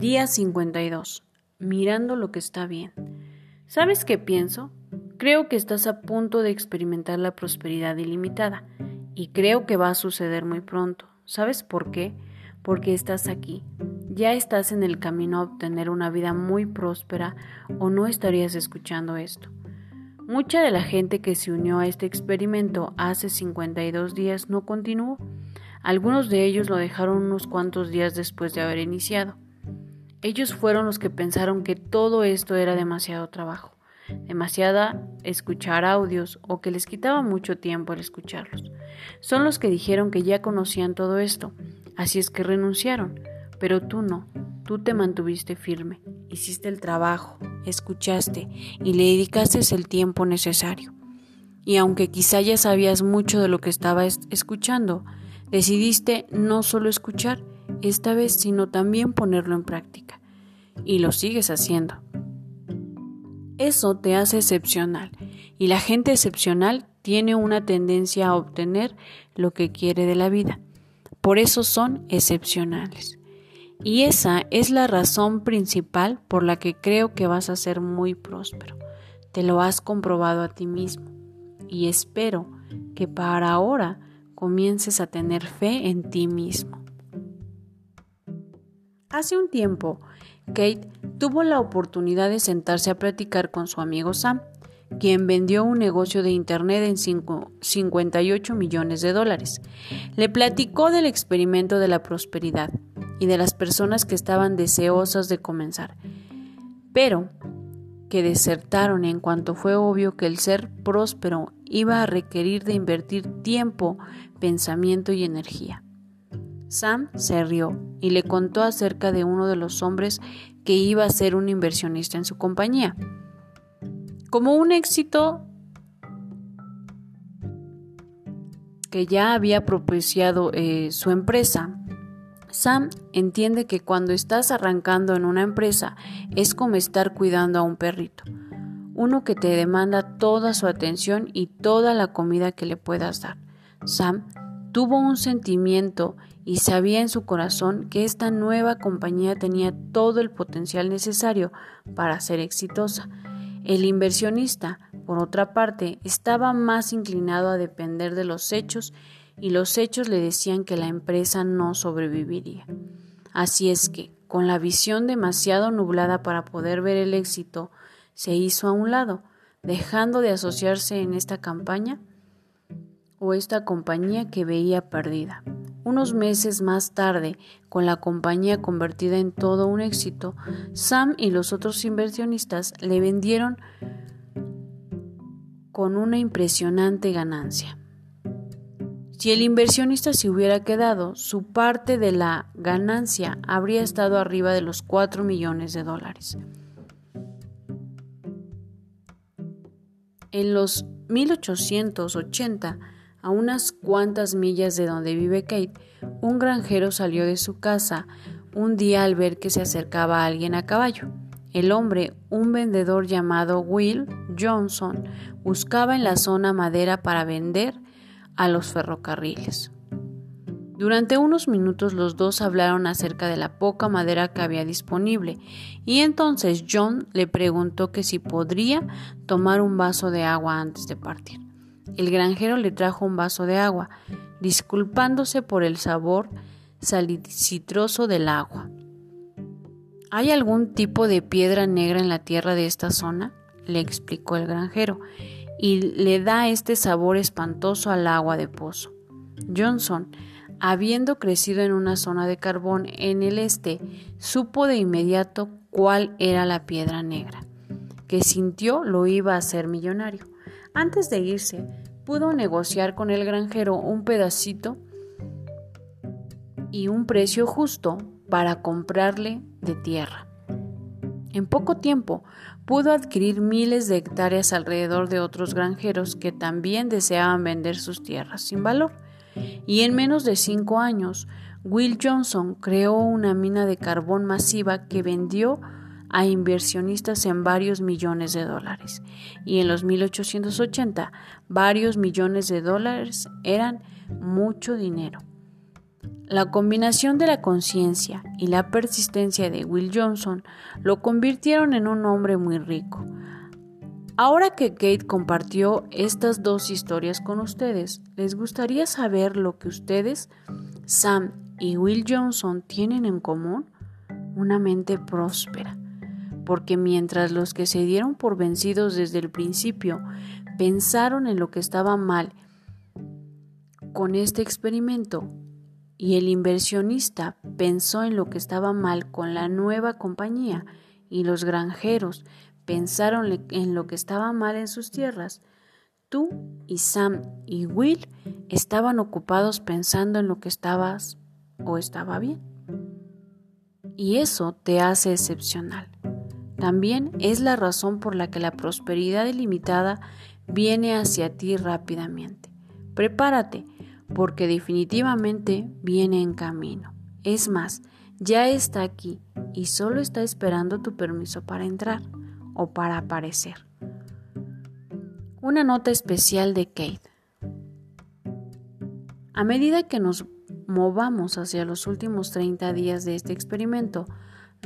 Día 52. Mirando lo que está bien. ¿Sabes qué pienso? Creo que estás a punto de experimentar la prosperidad ilimitada y creo que va a suceder muy pronto. ¿Sabes por qué? Porque estás aquí. Ya estás en el camino a obtener una vida muy próspera o no estarías escuchando esto. Mucha de la gente que se unió a este experimento hace 52 días no continuó. Algunos de ellos lo dejaron unos cuantos días después de haber iniciado. Ellos fueron los que pensaron que todo esto era demasiado trabajo, demasiada escuchar audios o que les quitaba mucho tiempo el escucharlos. Son los que dijeron que ya conocían todo esto, así es que renunciaron, pero tú no, tú te mantuviste firme, hiciste el trabajo, escuchaste y le dedicaste el tiempo necesario. Y aunque quizá ya sabías mucho de lo que estabas escuchando, decidiste no solo escuchar, esta vez, sino también ponerlo en práctica. Y lo sigues haciendo. Eso te hace excepcional. Y la gente excepcional tiene una tendencia a obtener lo que quiere de la vida. Por eso son excepcionales. Y esa es la razón principal por la que creo que vas a ser muy próspero. Te lo has comprobado a ti mismo. Y espero que para ahora comiences a tener fe en ti mismo. Hace un tiempo, Kate tuvo la oportunidad de sentarse a platicar con su amigo Sam, quien vendió un negocio de Internet en 58 millones de dólares. Le platicó del experimento de la prosperidad y de las personas que estaban deseosas de comenzar, pero que desertaron en cuanto fue obvio que el ser próspero iba a requerir de invertir tiempo, pensamiento y energía. Sam se rió y le contó acerca de uno de los hombres que iba a ser un inversionista en su compañía. Como un éxito que ya había propiciado eh, su empresa, Sam entiende que cuando estás arrancando en una empresa es como estar cuidando a un perrito, uno que te demanda toda su atención y toda la comida que le puedas dar. Sam tuvo un sentimiento y sabía en su corazón que esta nueva compañía tenía todo el potencial necesario para ser exitosa. El inversionista, por otra parte, estaba más inclinado a depender de los hechos y los hechos le decían que la empresa no sobreviviría. Así es que, con la visión demasiado nublada para poder ver el éxito, se hizo a un lado, dejando de asociarse en esta campaña o esta compañía que veía perdida. Unos meses más tarde, con la compañía convertida en todo un éxito, Sam y los otros inversionistas le vendieron con una impresionante ganancia. Si el inversionista se hubiera quedado, su parte de la ganancia habría estado arriba de los 4 millones de dólares. En los 1880, a unas cuantas millas de donde vive Kate, un granjero salió de su casa un día al ver que se acercaba alguien a caballo. El hombre, un vendedor llamado Will Johnson, buscaba en la zona madera para vender a los ferrocarriles. Durante unos minutos los dos hablaron acerca de la poca madera que había disponible y entonces John le preguntó que si podría tomar un vaso de agua antes de partir. El granjero le trajo un vaso de agua, disculpándose por el sabor salicitroso del agua. ¿Hay algún tipo de piedra negra en la tierra de esta zona? le explicó el granjero, y le da este sabor espantoso al agua de pozo. Johnson, habiendo crecido en una zona de carbón en el este, supo de inmediato cuál era la piedra negra, que sintió lo iba a hacer millonario. Antes de irse, pudo negociar con el granjero un pedacito y un precio justo para comprarle de tierra. En poco tiempo pudo adquirir miles de hectáreas alrededor de otros granjeros que también deseaban vender sus tierras sin valor. Y en menos de cinco años, Will Johnson creó una mina de carbón masiva que vendió a inversionistas en varios millones de dólares. Y en los 1880, varios millones de dólares eran mucho dinero. La combinación de la conciencia y la persistencia de Will Johnson lo convirtieron en un hombre muy rico. Ahora que Kate compartió estas dos historias con ustedes, ¿les gustaría saber lo que ustedes, Sam y Will Johnson, tienen en común? Una mente próspera. Porque mientras los que se dieron por vencidos desde el principio pensaron en lo que estaba mal con este experimento y el inversionista pensó en lo que estaba mal con la nueva compañía y los granjeros pensaron en lo que estaba mal en sus tierras, tú y Sam y Will estaban ocupados pensando en lo que estabas o estaba bien. Y eso te hace excepcional. También es la razón por la que la prosperidad ilimitada viene hacia ti rápidamente. Prepárate, porque definitivamente viene en camino. Es más, ya está aquí y solo está esperando tu permiso para entrar o para aparecer. Una nota especial de Kate. A medida que nos movamos hacia los últimos 30 días de este experimento,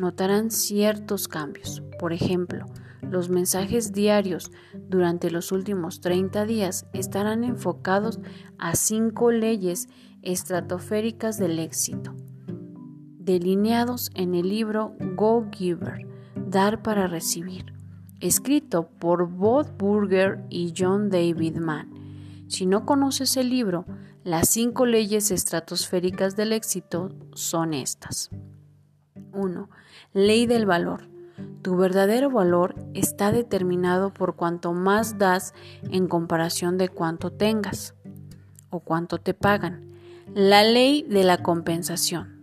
notarán ciertos cambios. Por ejemplo, los mensajes diarios durante los últimos 30 días estarán enfocados a cinco leyes estratosféricas del éxito, delineados en el libro Go Giver, Dar para Recibir, escrito por Bob Burger y John David Mann. Si no conoces el libro, las cinco leyes estratosféricas del éxito son estas. 1. Ley del valor. Tu verdadero valor está determinado por cuanto más das en comparación de cuánto tengas o cuánto te pagan. La ley de la compensación.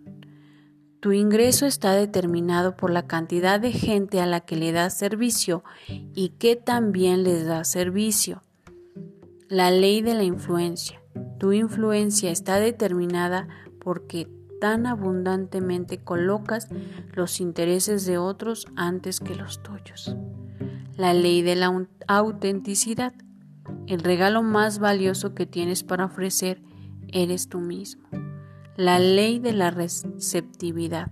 Tu ingreso está determinado por la cantidad de gente a la que le das servicio y que también les das servicio. La ley de la influencia. Tu influencia está determinada porque tan abundantemente colocas los intereses de otros antes que los tuyos. La ley de la autenticidad. El regalo más valioso que tienes para ofrecer eres tú mismo. La ley de la receptividad.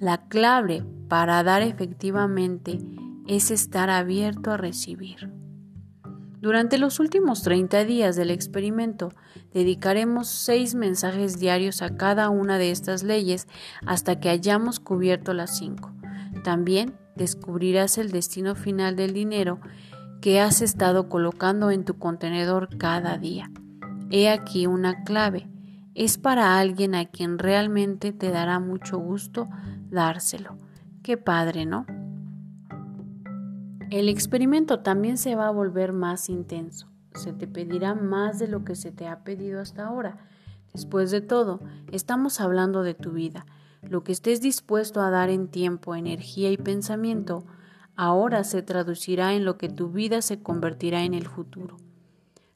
La clave para dar efectivamente es estar abierto a recibir. Durante los últimos 30 días del experimento, dedicaremos seis mensajes diarios a cada una de estas leyes hasta que hayamos cubierto las cinco. También descubrirás el destino final del dinero que has estado colocando en tu contenedor cada día. He aquí una clave. Es para alguien a quien realmente te dará mucho gusto dárselo. Qué padre, ¿no? El experimento también se va a volver más intenso. Se te pedirá más de lo que se te ha pedido hasta ahora. Después de todo, estamos hablando de tu vida. Lo que estés dispuesto a dar en tiempo, energía y pensamiento, ahora se traducirá en lo que tu vida se convertirá en el futuro.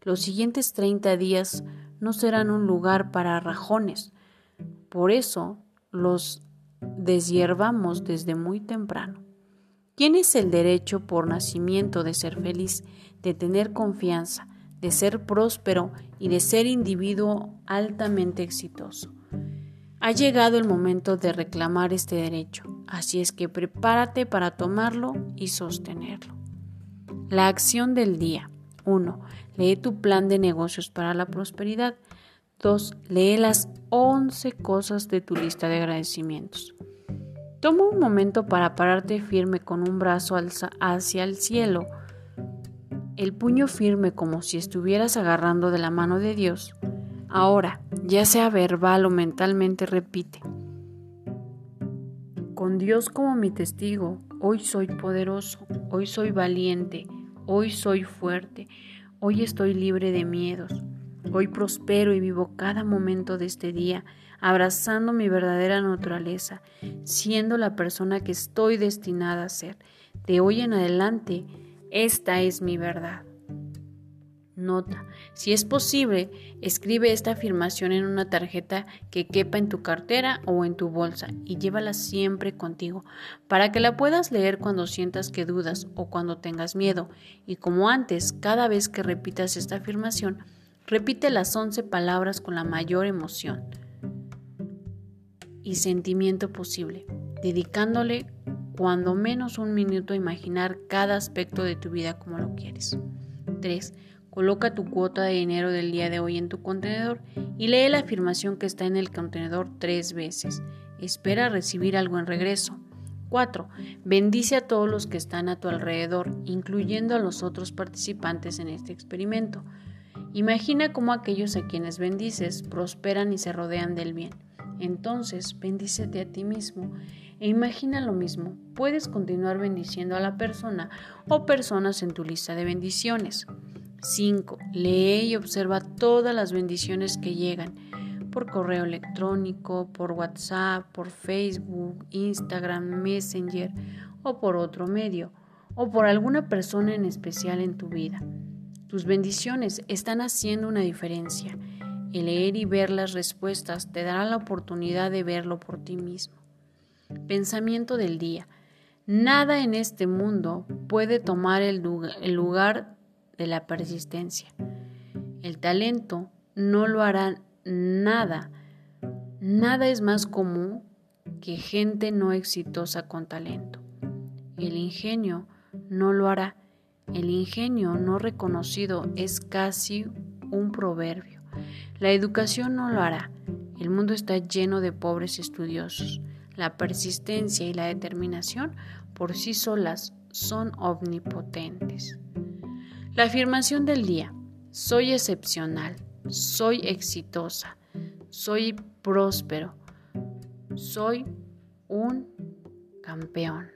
Los siguientes 30 días no serán un lugar para rajones. Por eso los deshiervamos desde muy temprano. Tienes el derecho por nacimiento de ser feliz, de tener confianza, de ser próspero y de ser individuo altamente exitoso. Ha llegado el momento de reclamar este derecho, así es que prepárate para tomarlo y sostenerlo. La acción del día. 1. Lee tu plan de negocios para la prosperidad. 2. Lee las 11 cosas de tu lista de agradecimientos. Toma un momento para pararte firme con un brazo hacia el cielo, el puño firme como si estuvieras agarrando de la mano de Dios. Ahora, ya sea verbal o mentalmente, repite. Con Dios como mi testigo, hoy soy poderoso, hoy soy valiente, hoy soy fuerte, hoy estoy libre de miedos, hoy prospero y vivo cada momento de este día abrazando mi verdadera naturaleza, siendo la persona que estoy destinada a ser. De hoy en adelante, esta es mi verdad. Nota, si es posible, escribe esta afirmación en una tarjeta que quepa en tu cartera o en tu bolsa y llévala siempre contigo para que la puedas leer cuando sientas que dudas o cuando tengas miedo. Y como antes, cada vez que repitas esta afirmación, repite las once palabras con la mayor emoción. Y sentimiento posible, dedicándole cuando menos un minuto a imaginar cada aspecto de tu vida como lo quieres. 3. Coloca tu cuota de dinero del día de hoy en tu contenedor y lee la afirmación que está en el contenedor tres veces. Espera recibir algo en regreso. 4. Bendice a todos los que están a tu alrededor, incluyendo a los otros participantes en este experimento. Imagina cómo aquellos a quienes bendices prosperan y se rodean del bien. Entonces, bendícete a ti mismo e imagina lo mismo. Puedes continuar bendiciendo a la persona o personas en tu lista de bendiciones. 5. Lee y observa todas las bendiciones que llegan por correo electrónico, por WhatsApp, por Facebook, Instagram, Messenger o por otro medio, o por alguna persona en especial en tu vida. Tus bendiciones están haciendo una diferencia. El leer y ver las respuestas te dará la oportunidad de verlo por ti mismo. Pensamiento del día. Nada en este mundo puede tomar el lugar de la persistencia. El talento no lo hará nada. Nada es más común que gente no exitosa con talento. El ingenio no lo hará. El ingenio no reconocido es casi un proverbio. La educación no lo hará. El mundo está lleno de pobres estudiosos. La persistencia y la determinación por sí solas son omnipotentes. La afirmación del día. Soy excepcional, soy exitosa, soy próspero, soy un campeón.